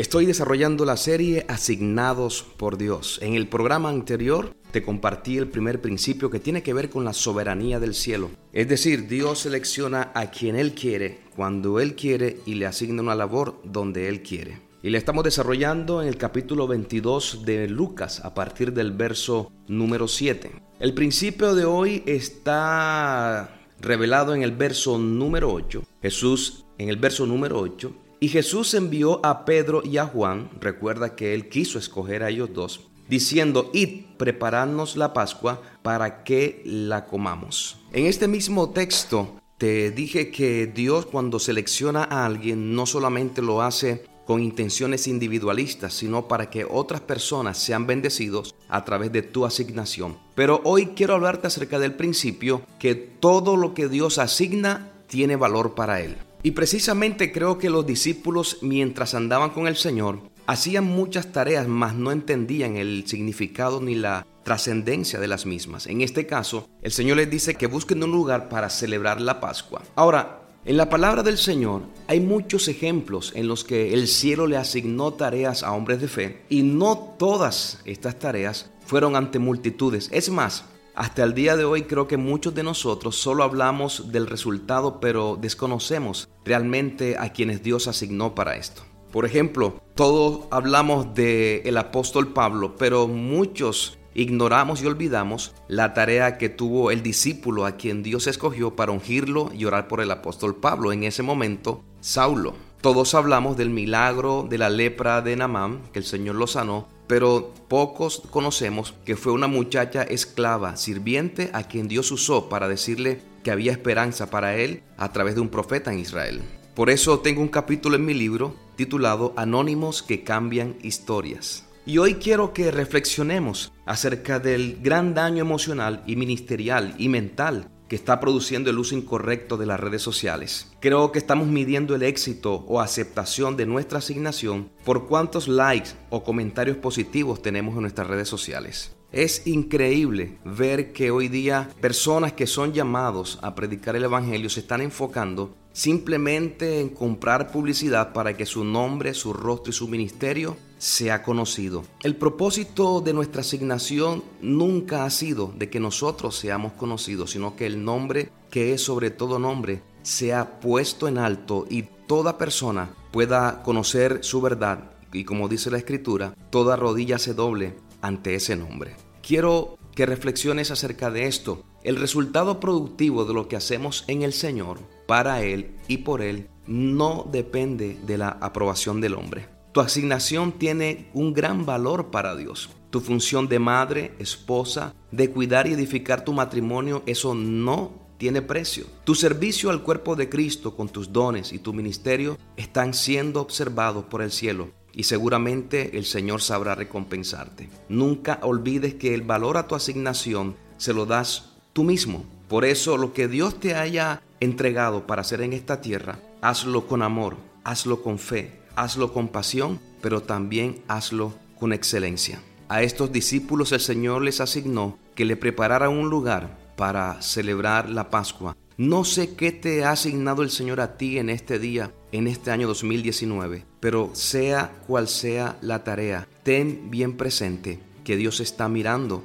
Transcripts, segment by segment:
Estoy desarrollando la serie Asignados por Dios. En el programa anterior te compartí el primer principio que tiene que ver con la soberanía del cielo. Es decir, Dios selecciona a quien Él quiere, cuando Él quiere y le asigna una labor donde Él quiere. Y le estamos desarrollando en el capítulo 22 de Lucas a partir del verso número 7. El principio de hoy está revelado en el verso número 8. Jesús en el verso número 8 y Jesús envió a Pedro y a Juan, recuerda que él quiso escoger a ellos dos, diciendo, id, prepararnos la Pascua para que la comamos. En este mismo texto te dije que Dios cuando selecciona a alguien no solamente lo hace con intenciones individualistas, sino para que otras personas sean bendecidos a través de tu asignación. Pero hoy quiero hablarte acerca del principio que todo lo que Dios asigna tiene valor para él. Y precisamente creo que los discípulos mientras andaban con el Señor hacían muchas tareas, mas no entendían el significado ni la trascendencia de las mismas. En este caso, el Señor les dice que busquen un lugar para celebrar la Pascua. Ahora, en la palabra del Señor hay muchos ejemplos en los que el cielo le asignó tareas a hombres de fe y no todas estas tareas fueron ante multitudes. Es más, hasta el día de hoy creo que muchos de nosotros solo hablamos del resultado, pero desconocemos realmente a quienes Dios asignó para esto. Por ejemplo, todos hablamos del el apóstol Pablo, pero muchos ignoramos y olvidamos la tarea que tuvo el discípulo a quien Dios escogió para ungirlo y orar por el apóstol Pablo, en ese momento, Saulo. Todos hablamos del milagro de la lepra de Namán, que el Señor lo sanó, pero pocos conocemos que fue una muchacha esclava, sirviente, a quien Dios usó para decirle que había esperanza para él a través de un profeta en Israel. Por eso tengo un capítulo en mi libro titulado Anónimos que cambian historias. Y hoy quiero que reflexionemos acerca del gran daño emocional y ministerial y mental que está produciendo el uso incorrecto de las redes sociales. Creo que estamos midiendo el éxito o aceptación de nuestra asignación por cuántos likes o comentarios positivos tenemos en nuestras redes sociales. Es increíble ver que hoy día personas que son llamados a predicar el Evangelio se están enfocando simplemente en comprar publicidad para que su nombre, su rostro y su ministerio sea conocido. El propósito de nuestra asignación nunca ha sido de que nosotros seamos conocidos, sino que el nombre que es sobre todo nombre sea puesto en alto y toda persona pueda conocer su verdad y como dice la escritura, toda rodilla se doble ante ese nombre. Quiero que reflexiones acerca de esto. El resultado productivo de lo que hacemos en el Señor, para Él y por Él, no depende de la aprobación del hombre. Tu asignación tiene un gran valor para Dios. Tu función de madre, esposa, de cuidar y edificar tu matrimonio, eso no tiene precio. Tu servicio al cuerpo de Cristo con tus dones y tu ministerio están siendo observados por el cielo y seguramente el Señor sabrá recompensarte. Nunca olvides que el valor a tu asignación se lo das tú mismo. Por eso lo que Dios te haya entregado para hacer en esta tierra, hazlo con amor, hazlo con fe, hazlo con pasión, pero también hazlo con excelencia. A estos discípulos el Señor les asignó que le prepararan un lugar para celebrar la Pascua. No sé qué te ha asignado el Señor a ti en este día, en este año 2019, pero sea cual sea la tarea, ten bien presente que Dios está mirando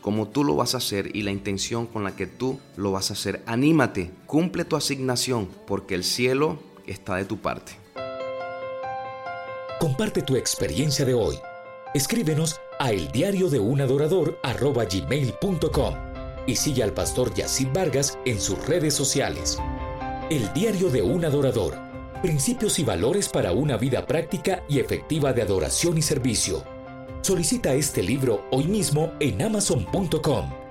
como tú lo vas a hacer y la intención con la que tú lo vas a hacer. Anímate, cumple tu asignación, porque el cielo está de tu parte. Comparte tu experiencia de hoy Escríbenos a eldiariodeunAdorador.com y sigue al pastor Yacid Vargas en sus redes sociales. El Diario de un Adorador. Principios y valores para una vida práctica y efectiva de adoración y servicio. Solicita este libro hoy mismo en amazon.com